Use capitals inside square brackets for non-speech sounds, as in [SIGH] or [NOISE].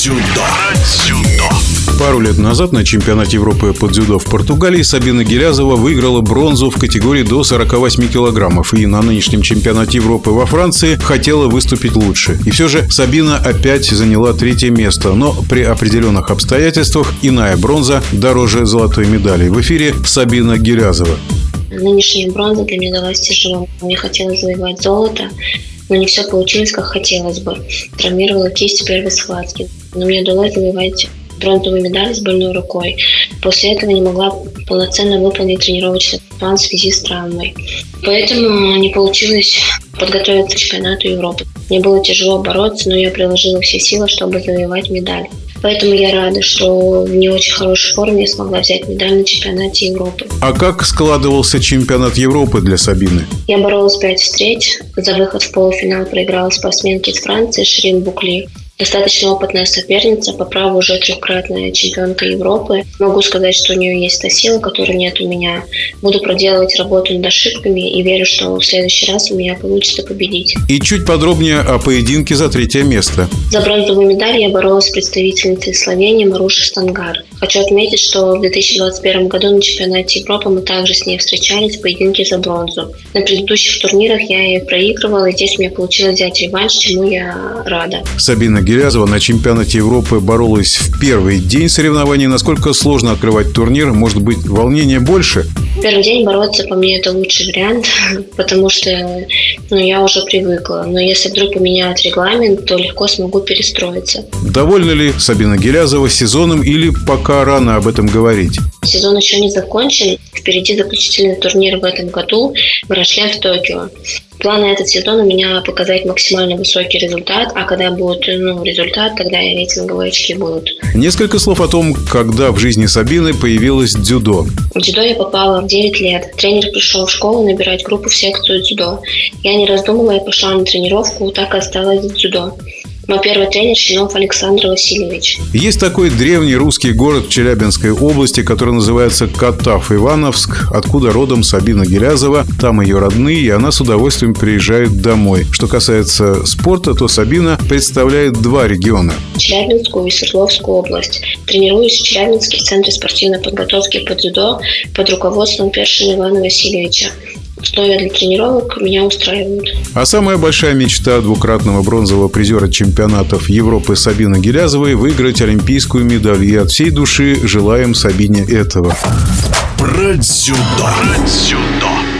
дзюдо. Про дзюдо. Пару лет назад на чемпионате Европы по дзюдо в Португалии Сабина Гелязова выиграла бронзу в категории до 48 килограммов и на нынешнем чемпионате Европы во Франции хотела выступить лучше. И все же Сабина опять заняла третье место, но при определенных обстоятельствах иная бронза дороже золотой медали. В эфире Сабина Гелязова. Нынешняя бронза для меня далась тяжело. Мне хотелось завоевать золото, но не все получилось, как хотелось бы. Травмировала кисть в первой схватке. Но мне удалось завоевать бронзовую медаль с больной рукой. После этого не могла полноценно выполнить тренировочный план в связи с травмой. Поэтому не получилось подготовиться к чемпионату Европы. Мне было тяжело бороться, но я приложила все силы, чтобы завоевать медаль. Поэтому я рада, что в не очень хорошей форме я смогла взять медаль на чемпионате Европы. А как складывался чемпионат Европы для Сабины? Я боролась пять встреч. За выход в полуфинал проиграла спортсменке из Франции Ширин Букли достаточно опытная соперница, по праву уже трехкратная чемпионка Европы. Могу сказать, что у нее есть та сила, которой нет у меня. Буду проделывать работу над ошибками и верю, что в следующий раз у меня получится победить. И чуть подробнее о поединке за третье место. За бронзовую медаль я боролась с представительницей Словении Марушей Стангар. Хочу отметить, что в 2021 году на чемпионате Европы мы также с ней встречались в поединке за бронзу. На предыдущих турнирах я ее проигрывала, и здесь у меня получилось взять реванш, чему я рада. Сабина Гелязова на чемпионате Европы боролась в первый день соревнований. Насколько сложно открывать турнир? Может быть, волнение больше? Первый день бороться, по мне, это лучший вариант, [LAUGHS] потому что ну, я уже привыкла. Но если вдруг поменяют регламент, то легко смогу перестроиться. Довольна ли Сабина Гелязова сезоном или пока рано об этом говорить? Сезон еще не закончен. Впереди заключительный турнир в этом году в Рошле в Токио. План на этот сезон у меня показать максимально высокий результат, а когда будет ну, результат, тогда и рейтинговые очки будут. Несколько слов о том, когда в жизни Сабины появилось дзюдо. В дзюдо я попала в 9 лет. Тренер пришел в школу набирать группу в секцию дзюдо. Я не раздумывая пошла на тренировку, так и осталась в дзюдо мой первый тренер Щенов Александр Васильевич. Есть такой древний русский город в Челябинской области, который называется Катав Ивановск, откуда родом Сабина Гелязова. Там ее родные, и она с удовольствием приезжает домой. Что касается спорта, то Сабина представляет два региона. Челябинскую и Свердловскую область. Тренируюсь в Челябинске в Центре спортивной подготовки по дзюдо под руководством Першина Ивана Васильевича условия для тренировок меня устраивают. А самая большая мечта двукратного бронзового призера чемпионатов Европы Сабина Гелязовой – выиграть олимпийскую медаль. И от всей души желаем Сабине этого. Про дзюдо. Про дзюдо.